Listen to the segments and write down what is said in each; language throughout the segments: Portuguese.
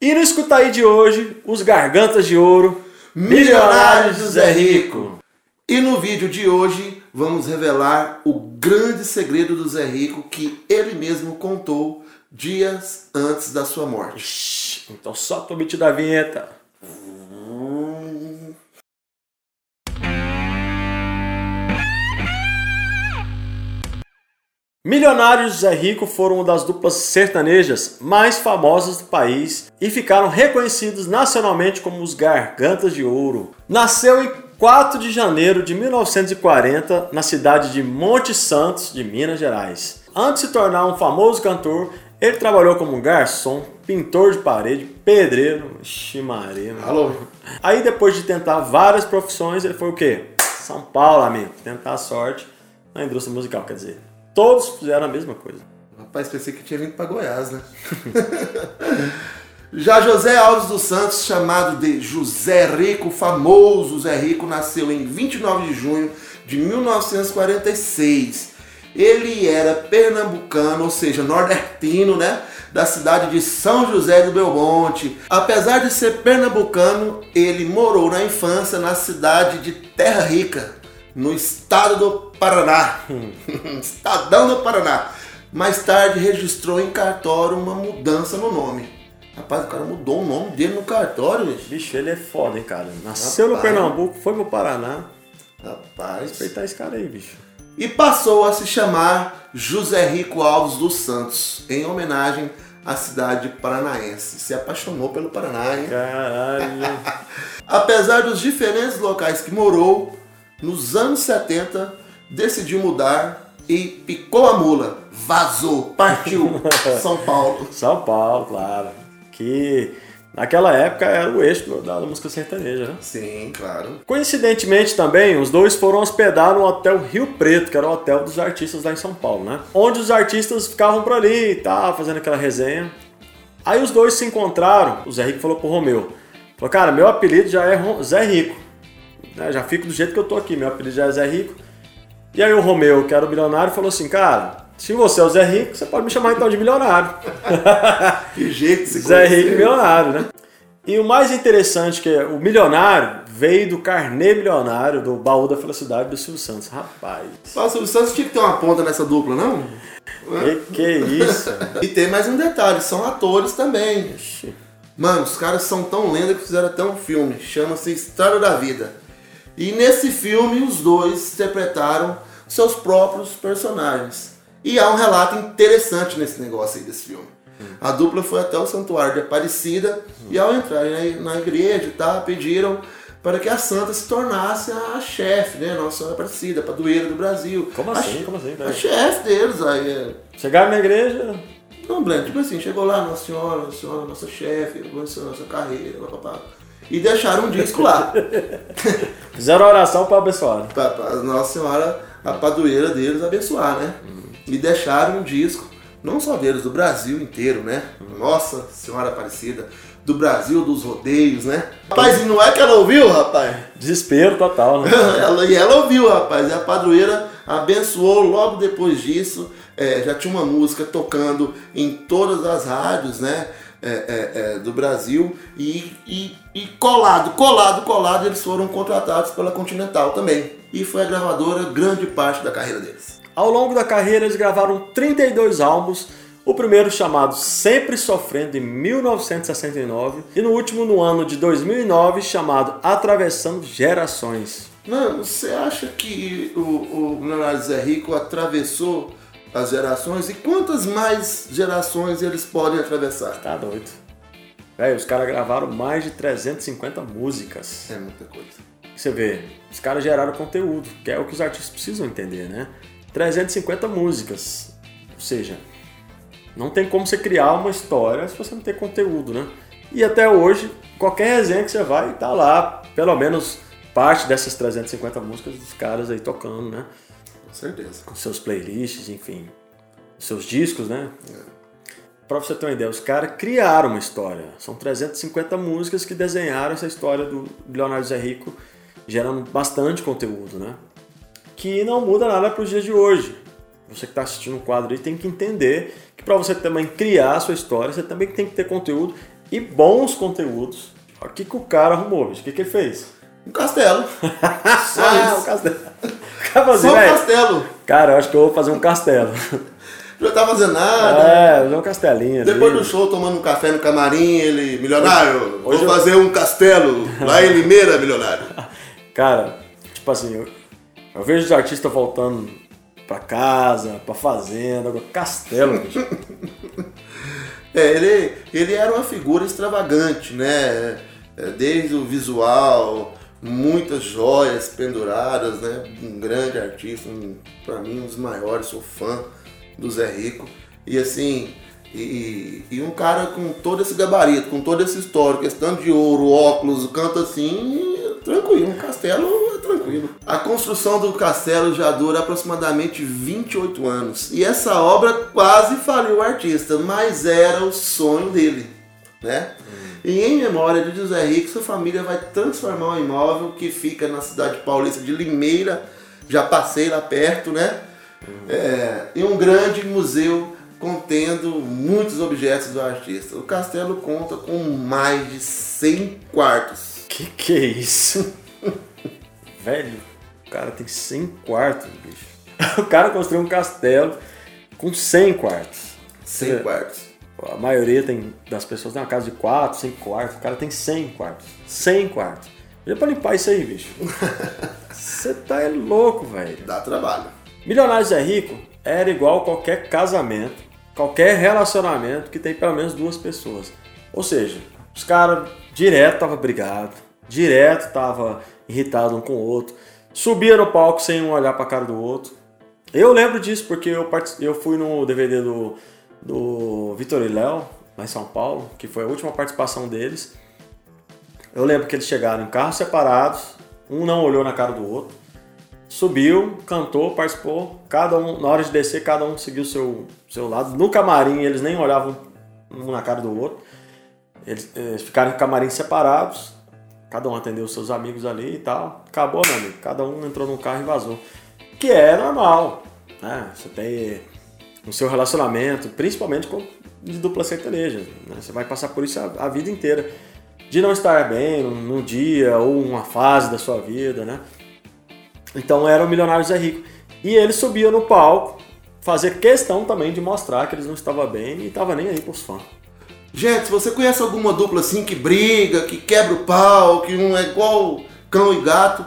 E no Escuta aí de hoje, os Gargantas de Ouro, Milionários do Zé Rico. E no vídeo de hoje vamos revelar o grande segredo do Zé Rico que ele mesmo contou dias antes da sua morte. Então solta o beat da vinheta. Milionários e Zé Rico foram uma das duplas sertanejas mais famosas do país e ficaram reconhecidos nacionalmente como os Gargantas de Ouro. Nasceu em 4 de janeiro de 1940 na cidade de Monte Santos, de Minas Gerais. Antes de se tornar um famoso cantor, ele trabalhou como garçom, pintor de parede, pedreiro, ximaria. Alô? Aí depois de tentar várias profissões, ele foi o quê? São Paulo, amigo. Tentar a sorte na indústria musical, quer dizer. Todos fizeram a mesma coisa. Rapaz, pensei que tinha vindo para Goiás, né? Já José Alves dos Santos, chamado de José Rico, famoso Zé Rico, nasceu em 29 de junho de 1946. Ele era pernambucano, ou seja, nordestino, né? Da cidade de São José do Belmonte. Apesar de ser pernambucano, ele morou na infância na cidade de Terra Rica, no estado do Paraná. Estadão do Paraná. Mais tarde registrou em cartório uma mudança no nome. Rapaz, o cara mudou o nome dele no cartório, bicho. Bicho, ele é foda, hein, cara. Nasceu no Rapaz. Pernambuco, foi pro Paraná. Rapaz. Respeitar esse cara aí, bicho. E passou a se chamar José Rico Alves dos Santos, em homenagem à cidade paranaense. Se apaixonou pelo Paraná, hein? Caralho. Apesar dos diferentes locais que morou, nos anos 70 decidiu mudar e picou a mula, vazou, partiu São Paulo. São Paulo, claro. Que naquela época era o eixo da música sertaneja, né? Sim, claro. Coincidentemente também, os dois foram hospedar no Hotel Rio Preto, que era o hotel dos artistas lá em São Paulo, né? Onde os artistas ficavam por ali e tal, fazendo aquela resenha. Aí os dois se encontraram, o Zé Rico falou pro Romeu. Falou, cara, meu apelido já é Zé Rico. Né? Já fico do jeito que eu tô aqui, meu apelido já é Zé Rico. E aí o Romeu, que era o milionário, falou assim, cara, se você é o Zé Rico, você pode me chamar então de milionário. Que jeito se Zé. Rico milionário, né? E o mais interessante que é, o milionário veio do carnê milionário do baú da felicidade do Silvio Santos. Rapaz, Só o Silvio Santos tinha que ter uma ponta nessa dupla, não? que que é isso? E tem mais um detalhe, são atores também. Mano, os caras são tão lenda que fizeram até um filme, chama-se História da Vida. E nesse filme os dois interpretaram seus próprios personagens. E há um relato interessante nesse negócio aí desse filme. A dupla foi até o santuário de Aparecida e ao entrarem na, igreja e tal, pediram para que a santa se tornasse a chefe, né? Nossa Senhora Aparecida, padroeira do Brasil. Como A assim? Como assim? A chefe deles aí. é, Chegaram na igreja, não, Breno, tipo assim, chegou lá, Nossa Senhora, Nossa Senhora, nossa chefe, abençoe nossa carreira, papapá. E deixaram um disco lá. fizeram oração para abençoar. pra, pra Nossa Senhora, a padroeira deles, abençoar, né? E deixaram um disco, não só deles, do Brasil inteiro, né? Nossa Senhora Aparecida, do Brasil dos rodeios, né? Rapaz, e não é que ela ouviu, rapaz? Desespero total, né? ela, e ela ouviu, rapaz. E a padroeira abençoou logo depois disso. é, já tinha uma música tocando em todas as rádios, né? É, é, é, do Brasil. E, e, e colado, colado, colado, eles foram contratados pela Continental também. E foi a gravadora grande parte da carreira deles. Ao longo da carreira, eles gravaram 32 álbuns. O primeiro chamado Sempre Sofrendo em 1969 e no último no ano de 2009 chamado Atravessando Gerações. Mano, você acha que o, o Milionário Zé Rico atravessou as gerações? E quantas mais gerações eles podem atravessar? Tá doido. Véi, os caras gravaram mais de 350 músicas. É muita coisa. Você vê, os caras geraram conteúdo, que é o que os artistas precisam entender, né? 350 músicas. Ou seja, não tem como você criar uma história se você não tem conteúdo, né? E até hoje, qualquer resenha que você vai, tá lá, pelo menos parte dessas 350 músicas dos caras aí tocando, né? Com certeza. Com seus playlists, enfim, seus discos, né? Pra você ter uma ideia, os caras criaram uma história. São 350 músicas que desenharam essa história do Leonardo Zé Rico, gerando bastante conteúdo, né? Que não muda nada para os dias de hoje. Você que está assistindo o quadro aí tem que entender que para você também criar a sua história, você também tem que ter conteúdo e bons conteúdos. O que, que o cara arrumou, bicho? O que, que ele fez? Um castelo. Só Ah, isso. o castelo. Só um "Véi, castelo. Cara, eu acho que eu vou fazer um castelo. Não tá fazendo nada. É, fazer um castelinho ali. Depois do show, tomando um café no camarim, ele, milionário, Hoje vou eu- fazer um castelo lá em Limeira, milionário. Cara, tipo assim, eu, eu vejo os artistas voltando pra casa, pra fazenda, castelo. É, ele, ele era uma figura extravagante, né? É, Desde o visual, muitas joias penduradas, né? Um grande artista, um, pra mim um dos maiores, sou fã do Zé Rico. E assim, e, e um cara com todo esse gabarito, com toda essa história, questão de ouro, óculos, canta assim, tranquilo, um castelo é tranquilo. A construção do castelo já dura aproximadamente 28 anos. E essa obra quase faliu o artista, mas era o sonho dele, né? E em memória de José Rico, sua família vai transformar um imóvel que fica na cidade paulista de Limeira, já passei lá perto, né? É, em um grande museu contendo muitos objetos do artista. O castelo conta com mais de 100 quartos. Que que é isso? Velho, o cara tem 100 quartos, bicho. O cara construiu um castelo com 100 quartos. 100 É. quartos. A maioria tem, das pessoas tem uma casa de 4, 5 quartos. O cara tem 100 quartos. 100 quartos. Olha pra limpar isso aí, bicho. Você tá é louco, velho. Dá trabalho. Milionários é rico era igual qualquer casamento, qualquer relacionamento que tem pelo menos duas pessoas. Ou seja, os caras direto tava brigado, direto tava irritado um com o outro, subia no palco sem um olhar pra cara do outro. Eu lembro disso porque eu, eu fui no DVD do, do Vitor e Léo, lá em São Paulo, que foi a última participação deles. Eu lembro que eles chegaram em carros separados, um não olhou na cara do outro. Subiu, cantou, participou. Cada um, na hora de descer, cada um seguiu o seu, seu lado. No camarim, eles nem olhavam um na cara do outro. Eles, eh, ficaram em camarim separados. Cada um atendeu seus amigos ali e tal. Acabou, meu amigo. Cada um entrou num carro e vazou. Que é normal. Né? Você tem no seu relacionamento, principalmente com de dupla sertaneja. Né? Você vai passar por isso a, a vida inteira. De não estar bem num, dia ou uma fase da sua vida, né? Então era o Milionário Zé Rico. E ele subia no palco, fazer questão também de mostrar que eles não estavam bem e estava nem aí pros fãs. Gente, você conhece alguma dupla assim que briga, que quebra o pau, que um é igual cão e gato,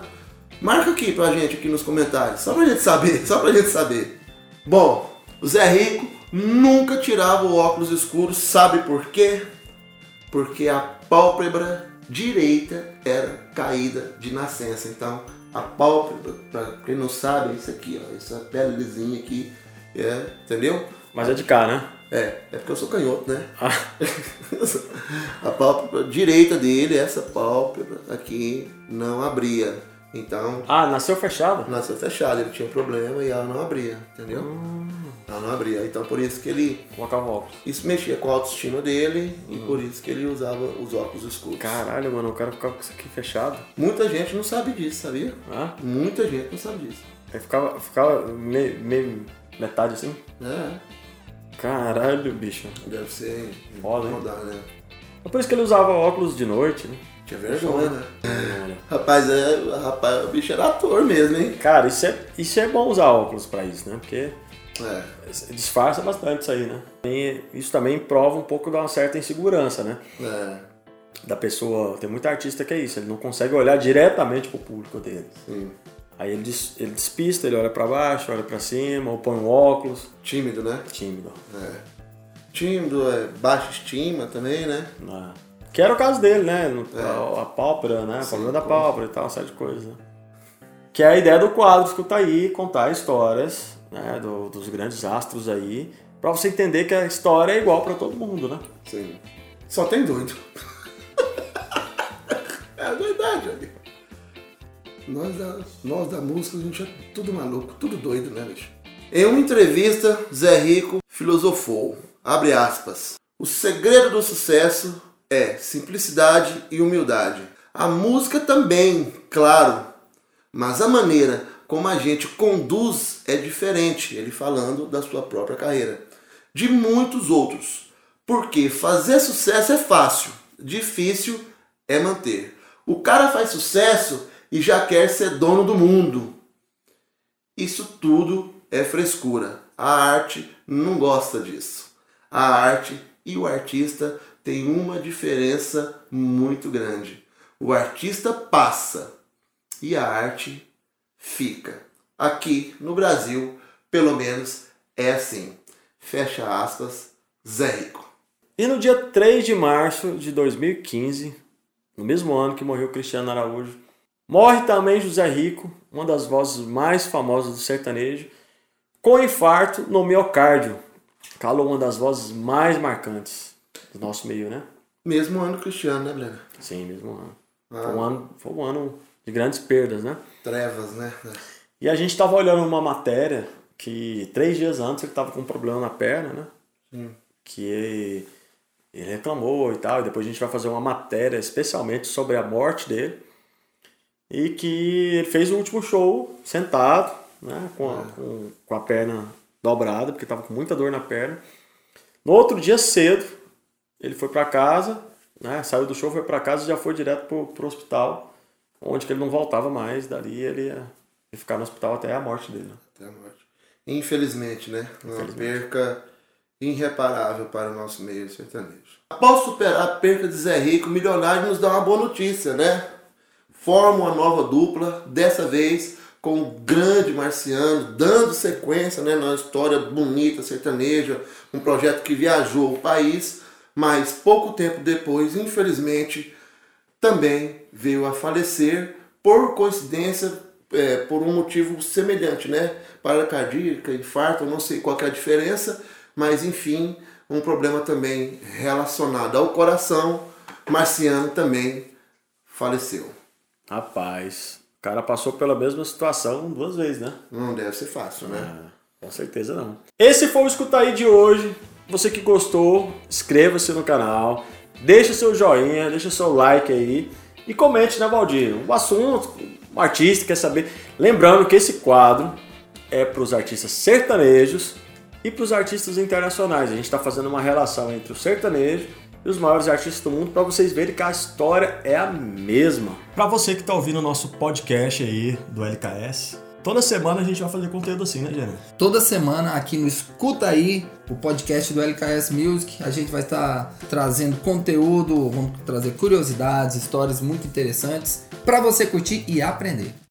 marca aqui pra gente aqui nos comentários, só pra gente saber, só pra gente saber. Bom, o Zé Rico nunca tirava o óculos escuro, sabe por quê? Porque a pálpebra direita era caída de nascença. Então, a pálpebra, pra quem não sabe, é isso aqui, ó, essa pelezinha aqui, é, entendeu? Mas é de cá, né? É, é porque eu sou canhoto, né? Ah, A pálpebra direita dele, essa pálpebra aqui, não abria. Então, ah, nasceu fechado? nasceu fechada, ele tinha um problema e ela não abria, entendeu? Ela não abria. Então, por isso que ele. Colocava óculos. Isso mexia com a autoestima dele e por isso que ele usava os óculos escuros. Caralho, mano, o cara ficava com isso aqui fechado. Muita gente não sabe disso, sabia? Ah, Muita gente não sabe disso. aí ficava, ficava meio, meio metade assim. É, Caralho, bicho. deve ser Foda, né? É por isso que ele usava óculos de noite, né? Tinha vergonha, né? Rapaz, é, rapaz, o bicho era ator mesmo, hein? Cara, isso é, isso é bom usar óculos pra isso, né? Porque É. disfarça bastante isso aí, né? E isso também prova um pouco de uma certa insegurança, né? É, Da pessoa. Tem muita artista que é isso, ele não consegue olhar diretamente pro público dele. sim. Aí ele, des- ele despista, ele olha pra baixo, olha pra cima, ou põe um óculos. Tímido, né? Tímido. É. Tímido, é baixa estima também, né? né? Que era o caso dele, né? No- É. a, a pálpebra, né? Sim, problema da pálpebra e tal, uma série de coisas. Né? Que é a ideia do quadro Escuta aí, contar histórias né? do- dos grandes astros aí, pra você entender que a história é igual pra todo mundo, né? Sim. Só tem doido. é verdade, amigo. Nós da, nós da música, a gente é tudo maluco, tudo doido, né, bicho? Em uma entrevista, Zé Rico filosofou, abre aspas, o segredo do sucesso é simplicidade e humildade. A música também, claro, mas a maneira como a gente conduz é diferente, ele falando da sua própria carreira, de muitos outros. Porque fazer sucesso é fácil, difícil é manter. O cara faz sucesso e já quer ser dono do mundo. Isso tudo é frescura. A arte não gosta disso. A arte e o artista têm uma diferença muito grande. O artista passa e a arte fica. Aqui no Brasil, pelo menos, é assim. Fecha aspas, Zé Rico. E no dia 3 de março de 2015, no mesmo ano que morreu Cristiano Araújo, morre também José Rico, uma das vozes mais famosas do sertanejo, com infarto no miocárdio. Calou uma das vozes mais marcantes do nosso meio, né? Mesmo ano Cristiano, né, Breno? Sim, mesmo ano. Ah. Foi, um ano foi um ano de grandes perdas, né? Trevas, né? E a gente estava olhando uma matéria que três dias antes ele estava com um problema na perna, né? Sim. Que ele, ele reclamou e tal. E depois a gente vai fazer uma matéria especialmente sobre a morte dele. E que ele fez o último show sentado, né? Com a, é. com, com a perna dobrada, porque estava com muita dor na perna. No outro dia cedo, ele foi para casa, né? Saiu do show, foi para casa e já foi direto pro, pro hospital, onde que ele não voltava mais. Dali ele ia, ia ficar no hospital até a morte dele. Né? Até a morte. Infelizmente, né? Uma perca irreparável para o nosso meio sertanejo. Após superar a perca de Zé Rico, o Milionário nos dá uma boa notícia, né? Forma uma nova dupla, dessa vez com o grande Marciano, dando sequência né, na história bonita sertaneja, um projeto que viajou o país, mas pouco tempo depois, infelizmente, também veio a falecer por coincidência, é, por um motivo semelhante, né? Parada cardíaca, infarto, não sei qual é a diferença, mas enfim, um problema também relacionado ao coração. Marciano também faleceu. Rapaz, o cara passou pela mesma situação duas vezes, né? Não deve ser fácil, né? É, com certeza não. Esse foi o Escuta aí de hoje. Você que gostou, inscreva-se no canal, deixa seu joinha, deixa seu like aí e comente, né, Valdir? Um assunto, um artista quer saber. Lembrando que esse quadro é para os artistas sertanejos e para os artistas internacionais. A gente está fazendo uma relação entre o sertanejo e os maiores artistas do mundo para vocês verem que a história é a mesma. Para você que está ouvindo o nosso podcast aí do LKS, toda semana a gente vai fazer conteúdo assim, né, Jana? Toda semana aqui no Escuta Aí, o podcast do LKS Music, a gente vai estar trazendo conteúdo, vamos trazer curiosidades, histórias muito interessantes para você curtir e aprender.